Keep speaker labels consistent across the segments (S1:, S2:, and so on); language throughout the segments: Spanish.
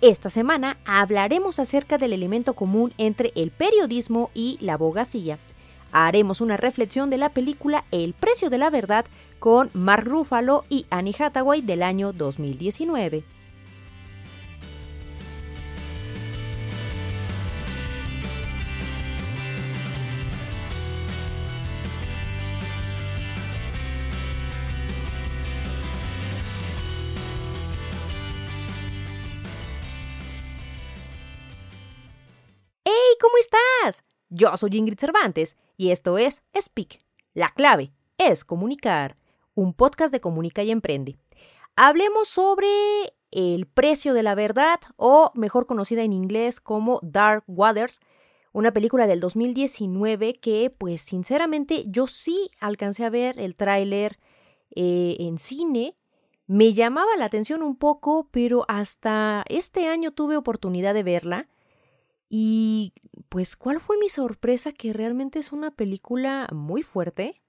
S1: esta semana hablaremos acerca del elemento común entre el periodismo y la abogacía. Haremos una reflexión de la película El precio de la verdad con Mark Ruffalo y Annie Hathaway del año 2019. ¿Cómo estás? Yo soy Ingrid Cervantes y esto es Speak. La clave es comunicar, un podcast de Comunica y Emprende. Hablemos sobre el precio de la verdad, o mejor conocida en inglés como Dark Waters, una película del 2019 que, pues sinceramente, yo sí alcancé a ver el tráiler eh, en cine. Me llamaba la atención un poco, pero hasta este año tuve oportunidad de verla. Y pues, ¿cuál fue mi sorpresa? Que realmente es una película muy fuerte,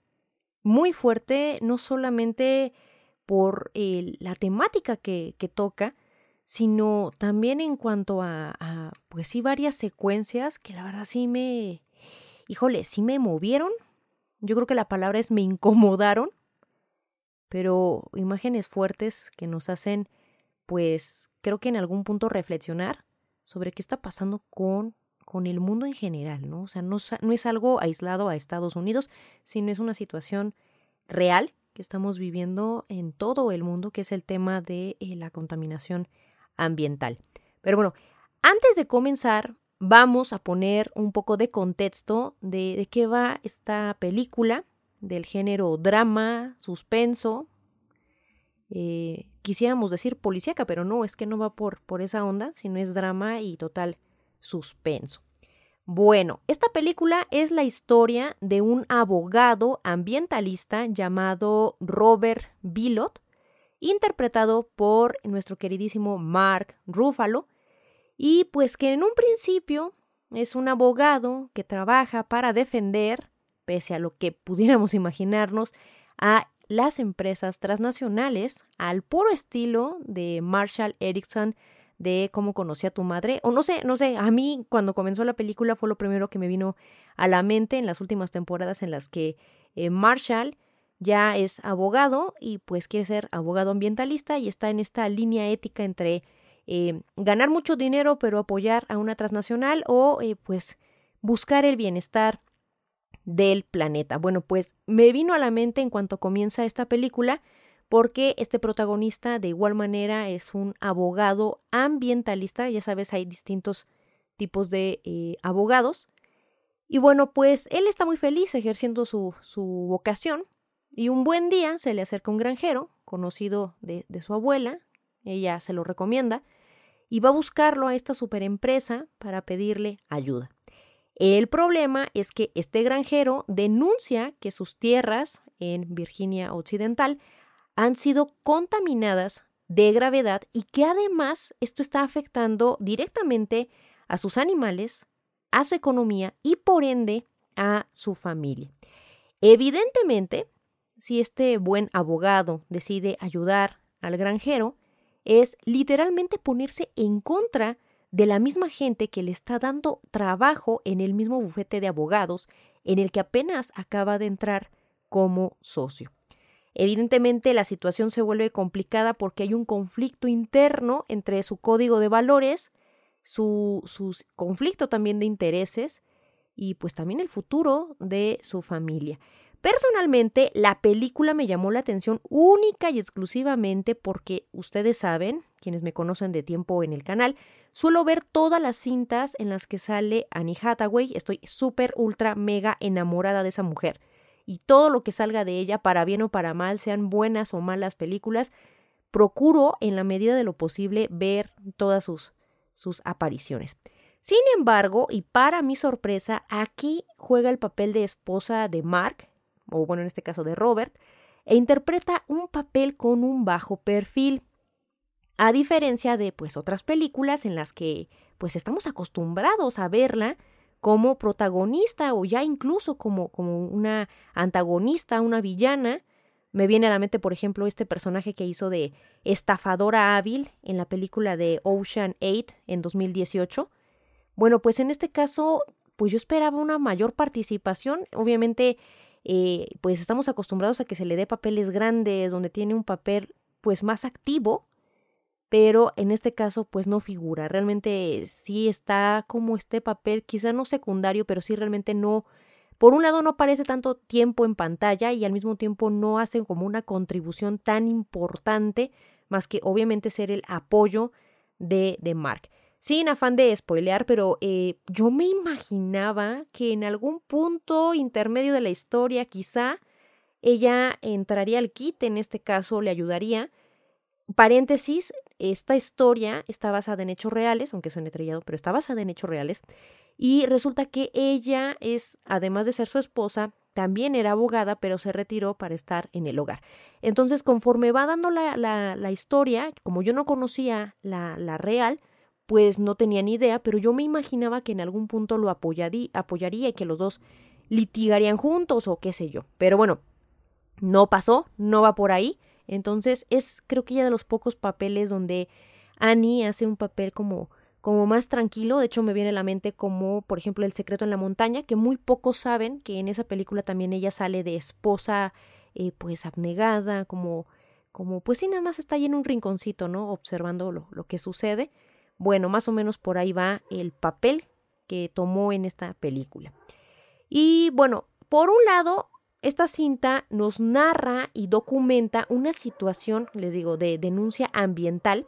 S1: muy fuerte, no solamente por la temática que, que, toca, sino también en cuanto a, a, pues sí, varias secuencias que la verdad sí me, híjole, sí me movieron. Yo creo que la palabra es me incomodaron, pero imágenes fuertes que nos hacen, pues, creo que en algún punto reflexionar sobre qué está pasando con, con el mundo en general, ¿no? O sea, no, es algo aislado a Estados Unidos, sino es una situación real que estamos viviendo en todo el mundo, que es el tema de eh, la contaminación ambiental. Pero bueno, antes de comenzar, vamos a poner un poco de contexto de, de qué va esta película del género drama, suspenso, eh, quisiéramos decir policíaca, pero no, es que no va por, por esa onda, sino es drama y total suspenso. Bueno, esta película es la historia de un abogado ambientalista llamado Robert Billot, interpretado por nuestro queridísimo Mark Ruffalo, y pues que en un principio es un abogado que trabaja para defender, pese a lo que pudiéramos imaginarnos, a las empresas transnacionales al puro estilo de Marshall Erickson de cómo conocí a tu madre, o no sé, no sé, a mí cuando comenzó la película fue lo primero que me vino a la mente en las últimas temporadas en las que eh, Marshall ya es abogado y pues quiere ser abogado ambientalista y está en esta línea ética entre eh, ganar mucho dinero pero apoyar a una transnacional o eh, pues buscar el bienestar del planeta. Bueno, pues me vino a la mente en cuanto comienza esta película porque este protagonista de igual manera es un abogado ambientalista, ya sabes, hay distintos tipos de eh, abogados. Y bueno, pues él está muy feliz ejerciendo su, su, vocación y un buen día se le acerca un granjero, conocido de, de su abuela, ella se lo recomienda, y va a buscarlo a esta superempresa para pedirle ayuda. El problema es que este granjero denuncia que sus tierras en Virginia Occidental han sido contaminadas de gravedad y que además esto está afectando directamente a sus animales, a su economía y por ende a su familia. Evidentemente, si este buen abogado decide ayudar al granjero, es literalmente ponerse en contra de la misma gente que le está dando trabajo en el mismo bufete de abogados en el que apenas acaba de entrar como socio. Evidentemente la situación se vuelve complicada porque hay un conflicto interno entre su código de valores, su, su conflicto también de intereses y pues también el futuro de su familia. Personalmente, la película me llamó la atención única y exclusivamente porque ustedes saben, quienes me conocen de tiempo en el canal, suelo ver todas las cintas en las que sale Annie Hathaway. Estoy súper, ultra, mega enamorada de esa mujer. y todo lo que salga de ella, para bien o para mal, sean buenas o malas películas, procuro en la medida de lo posible ver todas sus, sus apariciones. Sin embargo, y para mi sorpresa, aquí juega el papel de esposa de Mark, o bueno, en este caso de Robert, e interpreta un papel con un bajo perfil. A diferencia de pues otras películas en las que pues estamos acostumbrados a verla como protagonista o ya incluso como, como una antagonista, una villana. Me viene a la mente, por ejemplo, este personaje que hizo de estafadora hábil en la película de Ocean 8 en 2018. Bueno, pues en este caso, pues yo esperaba una mayor participación. Obviamente, eh, pues estamos acostumbrados a que se le dé papeles grandes, donde tiene un papel pues más activo, pero en este caso pues no figura. Realmente sí está como este papel, quizá no secundario, pero sí realmente no, por un lado no aparece tanto tiempo en pantalla y al mismo tiempo no hace como una contribución tan importante, más que obviamente ser el apoyo de, de Mark sin afán de spoilear, pero eh, yo me imaginaba que en algún punto intermedio de la historia quizá ella entraría al kit, en este caso le ayudaría. Paréntesis, esta historia está basada en hechos reales, aunque suene trillado, pero está basada en hechos reales. Y resulta que ella es, además de ser su esposa, también era abogada, pero se retiró para estar en el hogar. Entonces, conforme va dando la, la, historia, como yo no conocía la, la real, pues no tenía ni idea, pero yo me imaginaba que en algún punto lo apoyaría y que los dos litigarían juntos o qué sé yo. Pero bueno, no pasó, no va por ahí. Entonces es creo que ya de los pocos papeles donde Annie hace un papel como como más tranquilo, de hecho me viene a la mente como por ejemplo El secreto en la montaña, que muy pocos saben que en esa película también ella sale de esposa eh, pues abnegada, como como pues sí nada más está ahí en un rinconcito, ¿no? observando lo, lo que sucede. Bueno, más o menos por ahí va el papel que tomó en esta película. Y bueno, por un lado, esta cinta nos narra y documenta una situación, les digo, de denuncia ambiental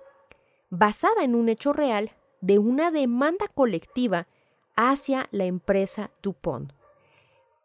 S1: basada en un hecho real de una demanda colectiva hacia la empresa DuPont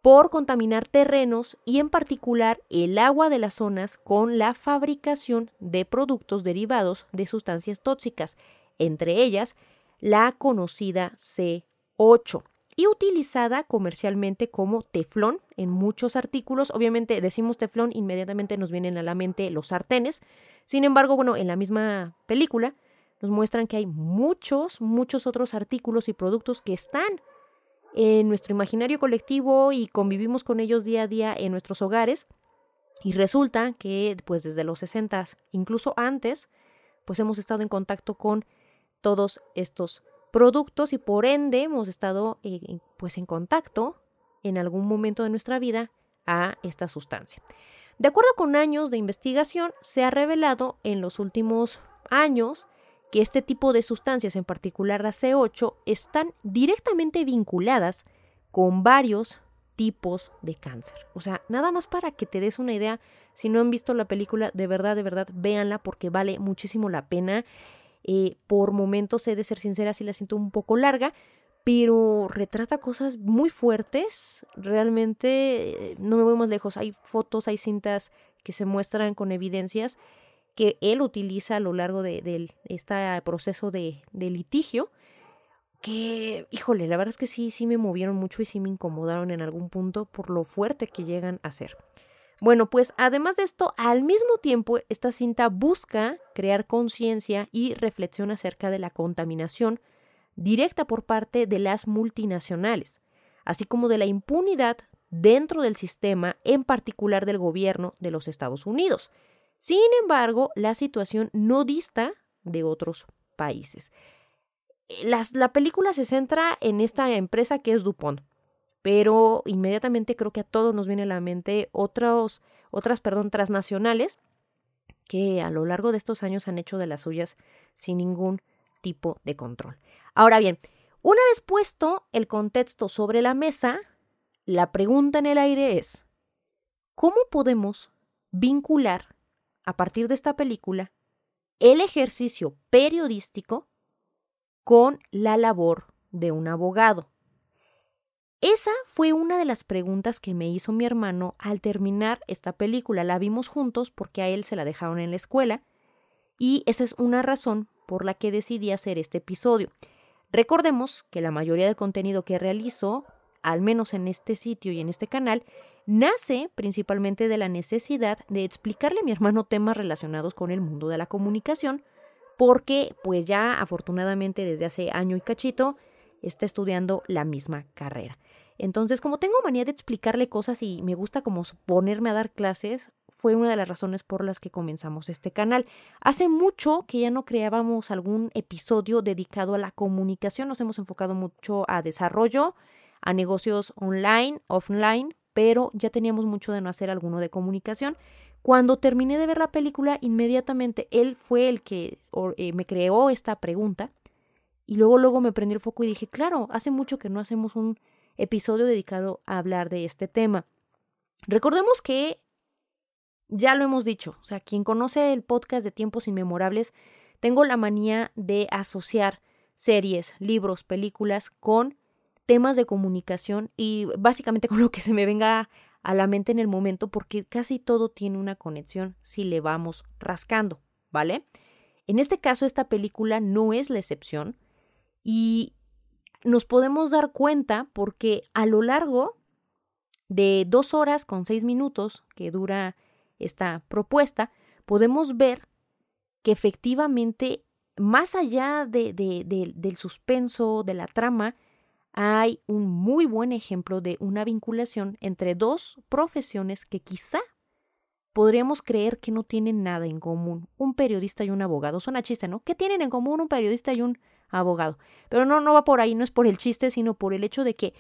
S1: por contaminar terrenos y en particular el agua de las zonas con la fabricación de productos derivados de sustancias tóxicas, entre ellas la conocida C8 y utilizada comercialmente como teflón en muchos artículos. Obviamente decimos teflón, inmediatamente nos vienen a la mente los sartenes. Sin embargo, bueno, en la misma película nos muestran que hay muchos, muchos otros artículos y productos que están en nuestro imaginario colectivo y convivimos con ellos día a día en nuestros hogares. Y resulta que, pues desde los 60, incluso antes, pues hemos estado en contacto con todos estos productos y por ende hemos estado eh, pues en contacto en algún momento de nuestra vida a esta sustancia. De acuerdo con años de investigación, se ha revelado en los últimos años que este tipo de sustancias, en particular la C8, están directamente vinculadas con varios tipos de cáncer. O sea, nada más para que te des una idea, si no han visto la película, de verdad, de verdad, véanla porque vale muchísimo la pena. Eh, por momentos, he de ser sincera, sí la siento un poco larga, pero retrata cosas muy fuertes. Realmente, eh, no me voy más lejos. Hay fotos, hay cintas que se muestran con evidencias que él utiliza a lo largo de, este proceso de, de, litigio. Que, híjole, la verdad es que sí, sí me movieron mucho y sí me incomodaron en algún punto por lo fuerte que llegan a ser. Bueno, pues además de esto, al mismo tiempo, esta cinta busca crear conciencia y reflexión acerca de la contaminación directa por parte de las multinacionales, así como de la impunidad dentro del sistema, en particular del gobierno de los Estados Unidos. Sin embargo, la situación no dista de otros países. la película se centra en esta empresa que es DuPont, pero inmediatamente creo que a todos nos viene a la mente otros, otras, perdón, transnacionales que a lo largo de estos años han hecho de las suyas sin ningún tipo de control. Ahora bien, una vez puesto el contexto sobre la mesa, la pregunta en el aire es, ¿cómo podemos vincular a partir de esta película el ejercicio periodístico con la labor de un abogado? Esa fue una de las preguntas que me hizo mi hermano al terminar esta película. La vimos juntos porque a él se la dejaron en la escuela y esa es una razón por la que decidí hacer este episodio. Recordemos que la mayoría del contenido que realizo, al menos en este sitio y en este canal, nace principalmente de la necesidad de explicarle a mi hermano temas relacionados con el mundo de la comunicación, porque pues ya afortunadamente desde hace año y cachito está estudiando la misma carrera. Entonces, como tengo manía de explicarle cosas y me gusta como ponerme a dar clases, fue una de las razones por las que comenzamos este canal. Hace mucho que ya no creábamos algún episodio dedicado a la comunicación, nos hemos enfocado mucho a desarrollo, a negocios online, offline, pero ya teníamos mucho de no hacer alguno de comunicación. Cuando terminé de ver la película, inmediatamente él fue el que eh, me creó esta pregunta y luego luego me prendió el foco y dije, claro, hace mucho que no hacemos un episodio dedicado a hablar de este tema. Recordemos que ya lo hemos dicho, o sea, quien conoce el podcast de Tiempos Inmemorables, tengo la manía de asociar series, libros, películas con temas de comunicación y básicamente con lo que se me venga a la mente en el momento porque casi todo tiene una conexión si le vamos rascando, ¿vale? En este caso esta película no es la excepción y nos podemos dar cuenta porque a lo largo de dos horas con seis minutos que dura esta propuesta, podemos ver que efectivamente, más allá de, del suspenso, de la trama, hay un muy buen ejemplo de una vinculación entre dos profesiones que quizá podríamos creer que no tienen nada en común. Un periodista y un abogado. Suena chiste, ¿no? ¿Qué tienen en común un periodista y un abogado? Pero no, no va por ahí, no es por el chiste, sino por el hecho de que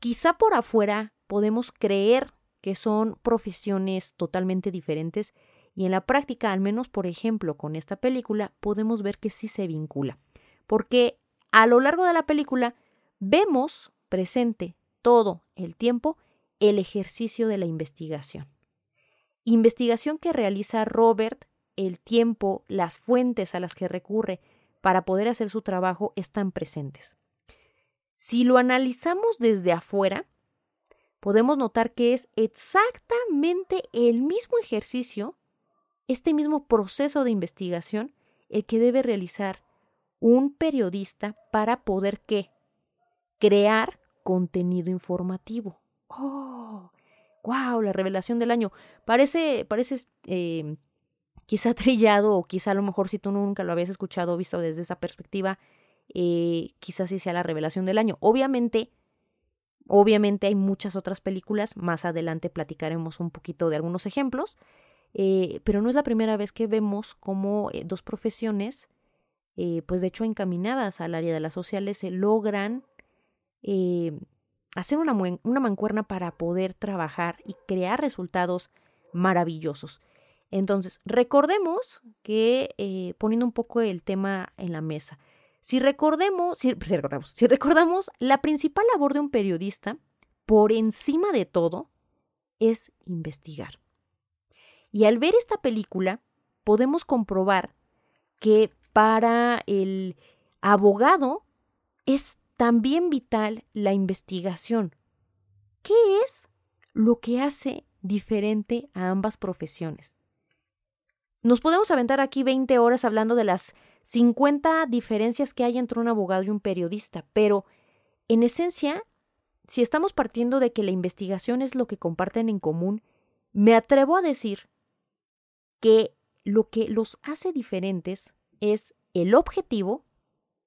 S1: quizá por afuera podemos creer que son profesiones totalmente diferentes y en la práctica, al menos por ejemplo con esta película, podemos ver que sí se vincula. Porque a lo largo de la película vemos presente todo el tiempo el ejercicio de la investigación. Investigación que realiza Robert, el tiempo, las fuentes a las que recurre para poder hacer su trabajo están presentes. Si lo analizamos desde afuera, podemos notar que es exactamente el mismo ejercicio, este mismo proceso de investigación, el que debe realizar un periodista para poder qué? Crear contenido informativo. ¡Oh! ¡Wow! La revelación del año. Parece, parece eh, quizá trillado o quizá a lo mejor si tú nunca lo habías escuchado o visto desde esa perspectiva, eh, quizás sí sea la revelación del año. Obviamente, Obviamente hay muchas otras películas, más adelante platicaremos un poquito de algunos ejemplos, eh, pero no es la primera vez que vemos cómo eh, dos profesiones, eh, pues de hecho encaminadas al área de las sociales, se logran hacer una, una mancuerna para poder trabajar y crear resultados maravillosos. Entonces, recordemos que, poniendo un poco el tema en la mesa, si recordamos, si recordamos, la principal labor de un periodista, por encima de todo, es investigar. Y al ver esta película, podemos comprobar que para el abogado es también vital la investigación. ¿Qué es lo que hace diferente a ambas profesiones? Nos podemos aventar aquí 20 horas hablando de las 50 diferencias que hay entre un abogado y un periodista, pero en esencia, si estamos partiendo de que la investigación es lo que comparten en común, me atrevo a decir que lo que los hace diferentes es el objetivo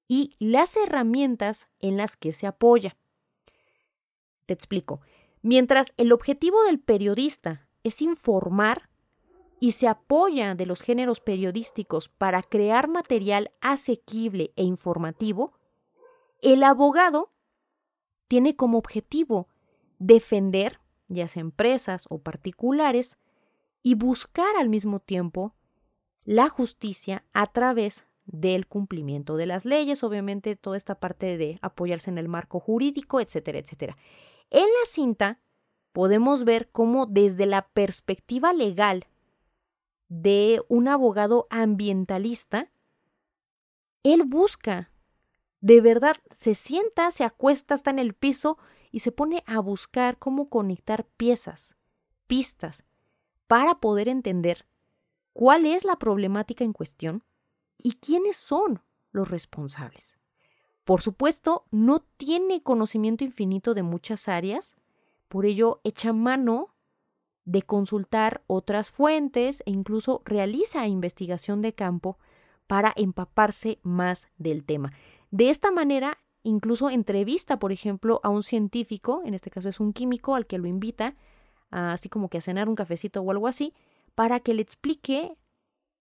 S1: y las herramientas en las que se apoya. Te explico. Mientras el objetivo del periodista es informar, y se apoya de los géneros periodísticos para crear material asequible e informativo, el abogado tiene como objetivo defender, ya sea empresas o particulares, y buscar al mismo tiempo la justicia a través del cumplimiento de las leyes, obviamente toda esta parte de apoyarse en el marco jurídico, etcétera, etcétera. En la cinta podemos ver cómo desde la perspectiva legal de un abogado ambientalista, él busca, de verdad, se sienta, se acuesta, está en el piso y se pone a buscar cómo conectar piezas, pistas, para poder entender cuál es la problemática en cuestión y quiénes son los responsables. Por supuesto, no tiene conocimiento infinito de muchas áreas, por ello echa mano de consultar otras fuentes e incluso realiza investigación de campo para empaparse más del tema. De esta manera, incluso entrevista, por ejemplo, a un científico, en este caso es un químico al que lo invita, así como que a cenar un cafecito o algo así, para que le explique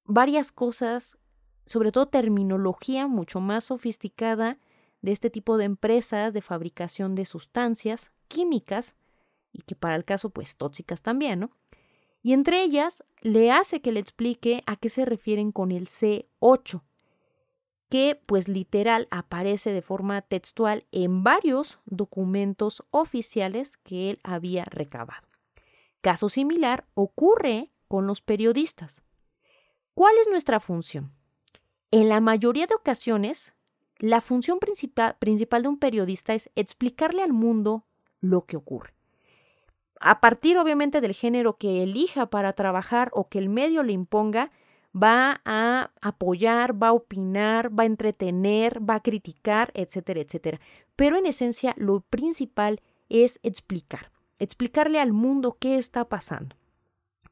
S1: varias cosas, sobre todo terminología mucho más sofisticada de este tipo de empresas de fabricación de sustancias químicas y que para el caso pues tóxicas también, ¿no? Y entre ellas le hace que le explique a qué se refieren con el C8, que pues literal aparece de forma textual en varios documentos oficiales que él había recabado. Caso similar ocurre con los periodistas. ¿Cuál es nuestra función? En la mayoría de ocasiones, la función principal, principal de un periodista es explicarle al mundo lo que ocurre. A partir, obviamente, del género que elija para trabajar o que el medio le imponga, va a apoyar, va a opinar, va a entretener, va a criticar, etcétera, etcétera. Pero en esencia, lo principal es explicar explicarle al mundo qué está pasando.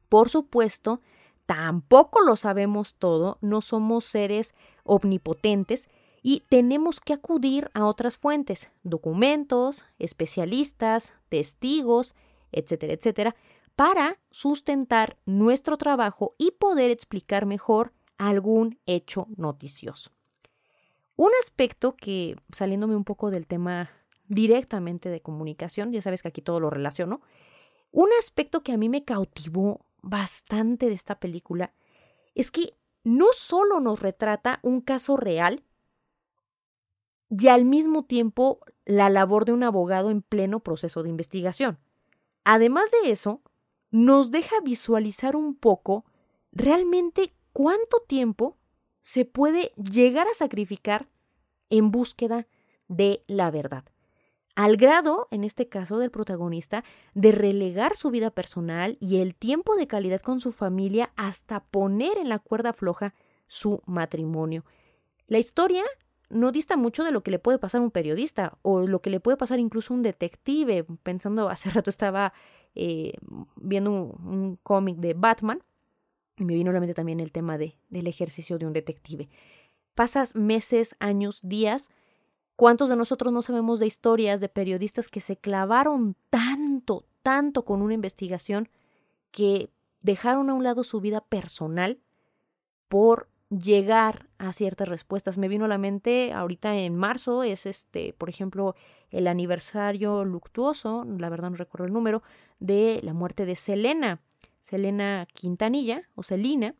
S1: Por supuesto, tampoco lo sabemos todo, no somos seres omnipotentes y tenemos que acudir a otras fuentes, documentos, especialistas, testigos, etcétera, etcétera, para sustentar nuestro trabajo y poder explicar mejor algún hecho noticioso. Un aspecto que, saliéndome un poco del tema directamente de comunicación, ya sabes que aquí todo lo relaciono. Un aspecto que a mí me cautivó bastante de esta película es que no solo nos retrata un caso real y al mismo tiempo la labor de un abogado en pleno proceso de investigación. Además de eso, nos deja visualizar un poco realmente cuánto tiempo se puede llegar a sacrificar en búsqueda de la verdad al grado, en este caso del protagonista, de relegar su vida personal y el tiempo de calidad con su familia hasta poner en la cuerda floja su matrimonio. La historia no dista mucho de lo que le puede pasar a un periodista o lo que le puede pasar incluso a un detective. Pensando, hace rato estaba eh, viendo un, cómic de Batman y me vino a la mente también el tema de, del ejercicio de un detective. Pasas meses, años, días ¿Cuántos de nosotros no sabemos de historias de periodistas que se clavaron tanto, tanto con una investigación que dejaron a un lado su vida personal por llegar a ciertas respuestas. Me vino a la mente ahorita en marzo es este, por ejemplo, el aniversario luctuoso, la verdad no recuerdo el número, de la muerte de Selena, Selena Quintanilla o Celina,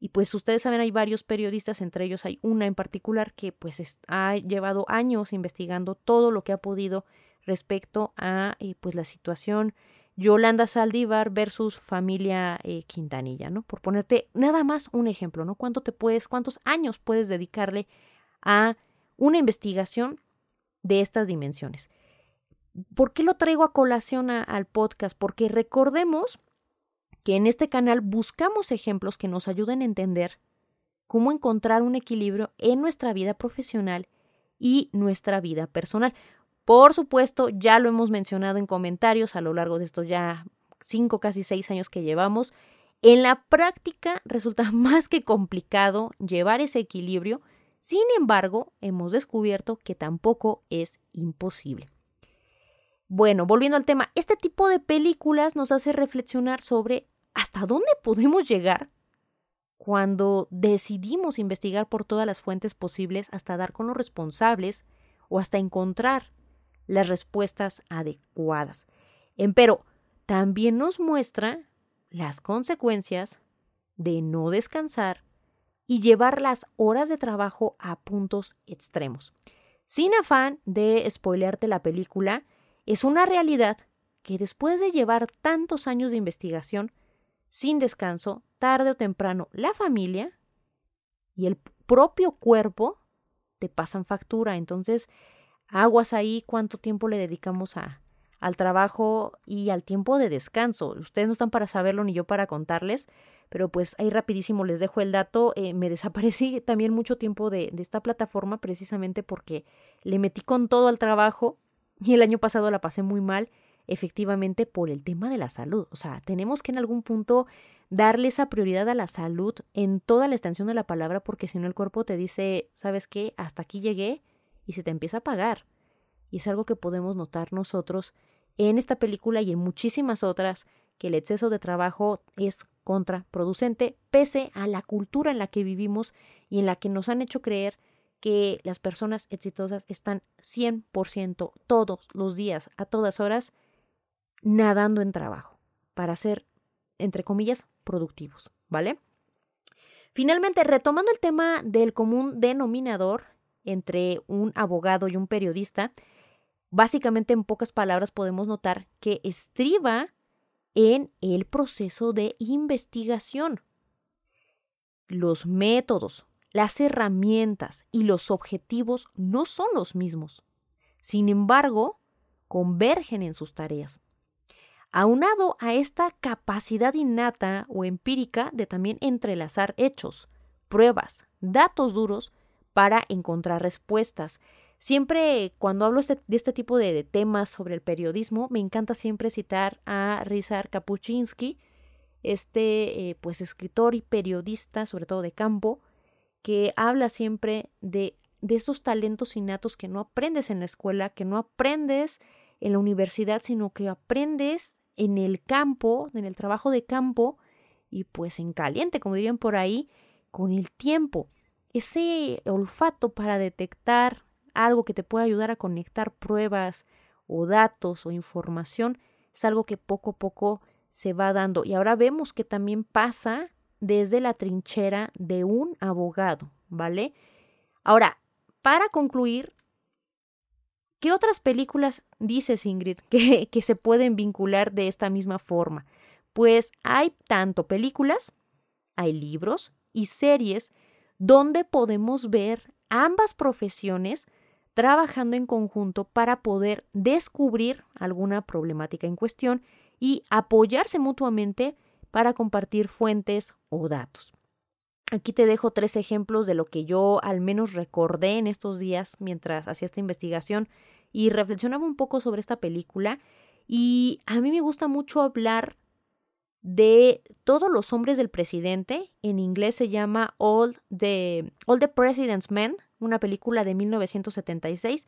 S1: y pues ustedes saben, hay varios periodistas, entre ellos hay una en particular que pues ha llevado años investigando todo lo que ha podido respecto a eh, pues la situación Yolanda Saldívar versus familia eh, Quintanilla, ¿no? Por ponerte nada más un ejemplo, ¿no? ¿Cuánto te puedes, cuántos años puedes dedicarle a una investigación de estas dimensiones? ¿Por qué lo traigo a colación al podcast? Porque recordemos que en este canal buscamos ejemplos que nos ayuden a entender cómo encontrar un equilibrio en nuestra vida profesional y nuestra vida personal. Por supuesto, ya lo hemos mencionado en comentarios a lo largo de estos ya cinco, casi seis años que llevamos. En la práctica resulta más que complicado llevar ese equilibrio, sin embargo, hemos descubierto que tampoco es imposible. Bueno, volviendo al tema, este tipo de películas nos hace reflexionar sobre ¿hasta dónde podemos llegar cuando decidimos investigar por todas las fuentes posibles hasta dar con los responsables o hasta encontrar las respuestas adecuadas? Empero, también nos muestra las consecuencias de no descansar y llevar las horas de trabajo a puntos extremos. Sin afán de spoilearte la película, es una realidad que después de llevar tantos años de investigación, sin descanso, tarde o temprano, la familia y el propio cuerpo te pasan factura. Entonces, aguas ahí cuánto tiempo le dedicamos a, al trabajo y al tiempo de descanso. Ustedes no están para saberlo ni yo para contarles, pero pues ahí rapidísimo les dejo el dato. Eh, me desaparecí también mucho tiempo de, de esta plataforma precisamente porque le metí con todo al trabajo y el año pasado la pasé muy mal efectivamente por el tema de la salud. O sea, tenemos que en algún punto darle esa prioridad a la salud en toda la extensión de la palabra porque si no el cuerpo te dice, ¿sabes qué? Hasta aquí llegué y se te empieza a pagar. Y es algo que podemos notar nosotros en esta película y en muchísimas otras que el exceso de trabajo es contraproducente pese a la cultura en la que vivimos y en la que nos han hecho creer que las personas exitosas están 100% todos los días, a todas horas, nadando en trabajo para ser, entre comillas, productivos, ¿vale? Finalmente, retomando el tema del común denominador entre un abogado y un periodista, básicamente en pocas palabras podemos notar que estriba en el proceso de investigación. Los métodos, las herramientas y los objetivos no son los mismos. Sin embargo, convergen en sus tareas. Aunado a esta capacidad innata o empírica de también entrelazar hechos, pruebas, datos duros para encontrar respuestas. Siempre cuando hablo este, de este tipo de, temas sobre el periodismo, me encanta siempre citar a Rizar Kapuczynski, este eh, pues escritor y periodista, sobre todo de campo, que habla siempre de, de esos talentos innatos que no aprendes en la escuela, que no aprendes en la universidad, sino que aprendes en el campo, en el trabajo de campo y pues en caliente, como dirían por ahí, con el tiempo. Ese olfato para detectar algo que te pueda ayudar a conectar pruebas o datos o información es algo que poco a poco se va dando. Y ahora vemos que también pasa desde la trinchera de un abogado, ¿vale? Ahora, para concluir, ¿Qué otras películas dices, Ingrid, que, que se pueden vincular de esta misma forma? Pues hay tanto películas, hay libros y series donde podemos ver ambas profesiones trabajando en conjunto para poder descubrir alguna problemática en cuestión y apoyarse mutuamente para compartir fuentes o datos. Aquí te dejo tres ejemplos de lo que yo al menos recordé en estos días mientras hacía esta investigación y reflexionaba un poco sobre esta película y a mí me gusta mucho hablar de todos los hombres del presidente. En inglés se llama All the, All the President's Men, una película de 1976.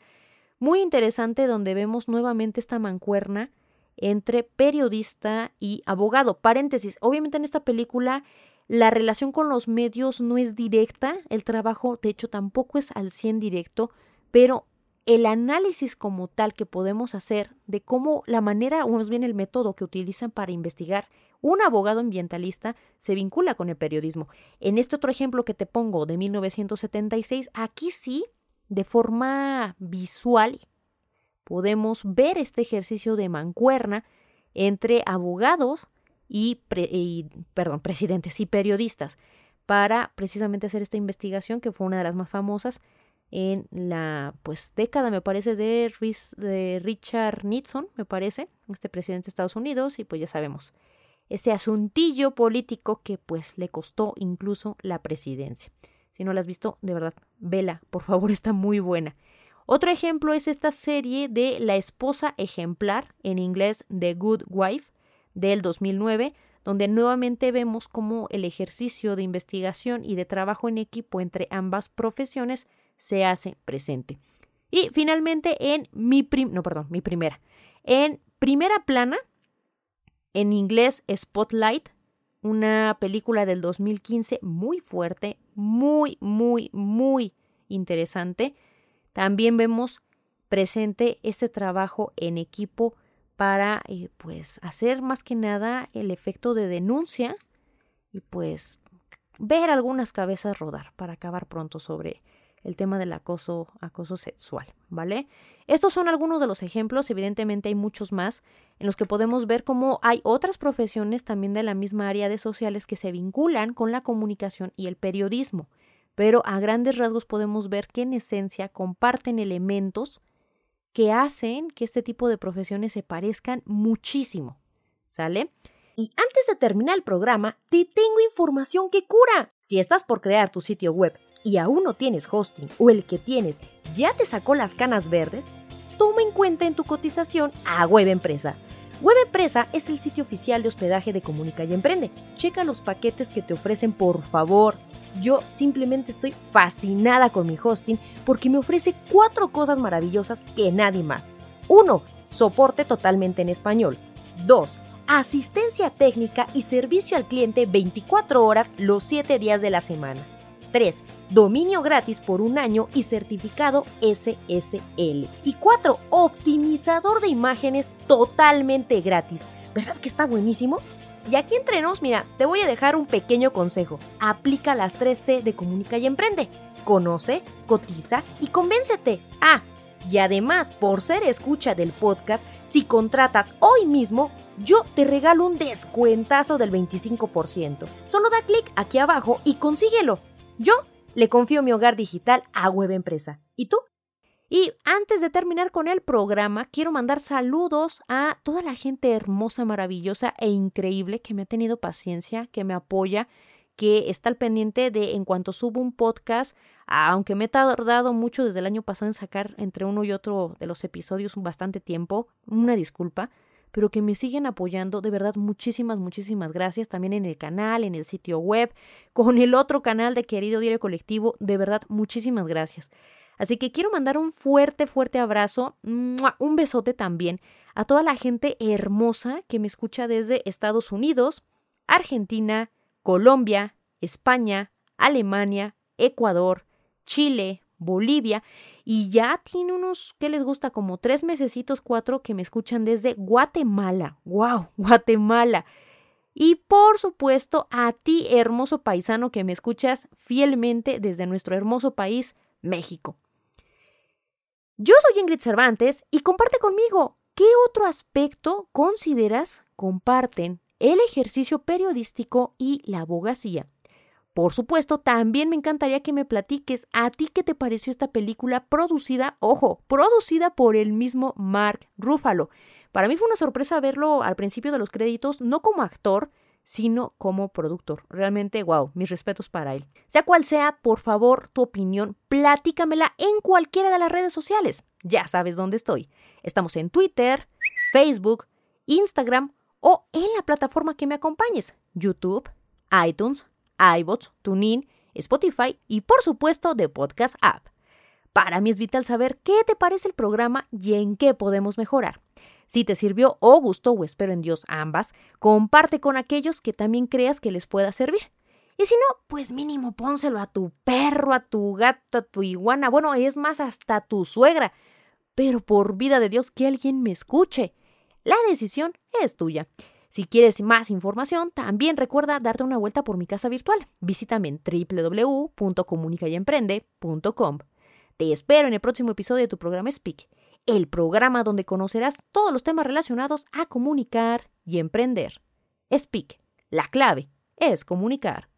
S1: Muy interesante donde vemos nuevamente esta mancuerna entre periodista y abogado. Paréntesis, obviamente en esta película la relación con los medios no es directa, el trabajo de hecho tampoco es al 100 directo, pero el análisis como tal que podemos hacer de cómo la manera, o más bien el método que utilizan para investigar un abogado ambientalista se vincula con el periodismo. En este otro ejemplo que te pongo de 1976, aquí sí, de forma visual, podemos ver este ejercicio de mancuerna entre abogados y, perdón, presidentes y periodistas para precisamente hacer esta investigación que fue una de las más famosas en la pues década me parece de, de Richard Nixon me parece este presidente de Estados Unidos y pues ya sabemos ese asuntillo político que pues le costó incluso la presidencia si no la has visto de verdad vela por favor está muy buena otro ejemplo es esta serie de La esposa ejemplar en inglés The Good Wife del 2009 donde nuevamente vemos cómo el ejercicio de investigación y de trabajo en equipo entre ambas profesiones se hace presente. Y finalmente en mi prim no, perdón, mi primera. En primera plana, en inglés Spotlight, una película del 2015 muy fuerte, muy, muy, muy interesante. También vemos presente este trabajo en equipo para eh, pues hacer más que nada el efecto de denuncia y pues ver algunas cabezas rodar para acabar pronto sobre el tema del acoso, acoso sexual, ¿vale? Estos son algunos de los ejemplos, evidentemente hay muchos más, en los que podemos ver cómo hay otras profesiones también de la misma área de sociales que se vinculan con la comunicación y el periodismo, pero a grandes rasgos podemos ver que en esencia comparten elementos que hacen que este tipo de profesiones se parezcan muchísimo. ¿Sale? Y antes de terminar el programa, te tengo información que cura. Si estás por crear tu sitio web y aún no tienes hosting o el que tienes ya te sacó las canas verdes, toma en cuenta en tu cotización a Web Empresa. Web Empresa es el sitio oficial de hospedaje de Comunica y Emprende. Checa los paquetes que te ofrecen, por favor. Yo simplemente estoy fascinada con mi hosting porque me ofrece cuatro cosas maravillosas que nadie más. 1. Soporte totalmente en español. 2 asistencia técnica y servicio al cliente 24 horas los 7 días de la semana. 3. Dominio gratis por un año y certificado SSL. Y 4. Optimizador de imágenes totalmente gratis. ¿Verdad que está buenísimo? Y aquí entre nos, mira, te voy a dejar un pequeño consejo. Aplica las 3C de Comunica y Emprende. Conoce, cotiza y convéncete. Ah, y además, por ser escucha del podcast, si contratas hoy mismo, yo te regalo un descuentazo del 25%. Solo da clic aquí abajo y consíguelo. Yo le confío mi hogar digital a Web Empresa. ¿Y tú? Y antes de terminar con el programa, quiero mandar saludos a toda la gente hermosa, maravillosa e increíble que me ha tenido paciencia, que me apoya, que está al pendiente de en cuanto subo un podcast, aunque me he tardado mucho desde el año pasado en sacar entre uno y otro de los episodios bastante tiempo, una disculpa, pero que me siguen apoyando, de verdad muchísimas, muchísimas gracias, también en el canal, en el sitio web, con el otro canal de Querido Diario Colectivo, de verdad muchísimas gracias. Así que quiero mandar un fuerte, fuerte abrazo, un besote también a toda la gente hermosa que me escucha desde Estados Unidos, Argentina, Colombia, España, Alemania, Ecuador, Chile, Bolivia y ya tiene unos que les gusta como tres mesecitos, cuatro que me escuchan desde Guatemala. ¡Wow! Guatemala. Y por supuesto a ti, hermoso paisano que me escuchas fielmente desde nuestro hermoso país, México. Yo soy Ingrid Cervantes y comparte conmigo qué otro aspecto consideras comparten el ejercicio periodístico y la abogacía. Por supuesto, también me encantaría que me platiques a ti qué te pareció esta película producida, ojo, producida por el mismo Mark Ruffalo. Para mí fue una sorpresa verlo al principio de los créditos, no como actor, sino como productor. Realmente, wow, mis respetos para él. Sea cual sea, por favor, tu opinión, platícamela en cualquiera de las redes sociales. Ya sabes dónde estoy. Estamos en Twitter, Facebook, Instagram o en la plataforma que me acompañes, YouTube, iTunes, iBots, TuneIn, Spotify y por supuesto de Podcast App. Para mí es vital saber qué te parece el programa y en qué podemos mejorar. Si te sirvió o gustó o espero en Dios ambas, comparte con aquellos que también creas que les pueda servir. Y si no, pues mínimo pónselo a tu perro, a tu gato, a tu iguana, bueno, es más hasta tu suegra. Pero por vida de Dios que alguien me escuche. La decisión es tuya. Si quieres más información, también recuerda darte una vuelta por mi casa virtual. Visítame en www.comunicayemprende.com. Te espero en el próximo episodio de tu programa Speak, el programa donde conocerás todos los temas relacionados a comunicar y emprender. Speak, la clave es comunicar.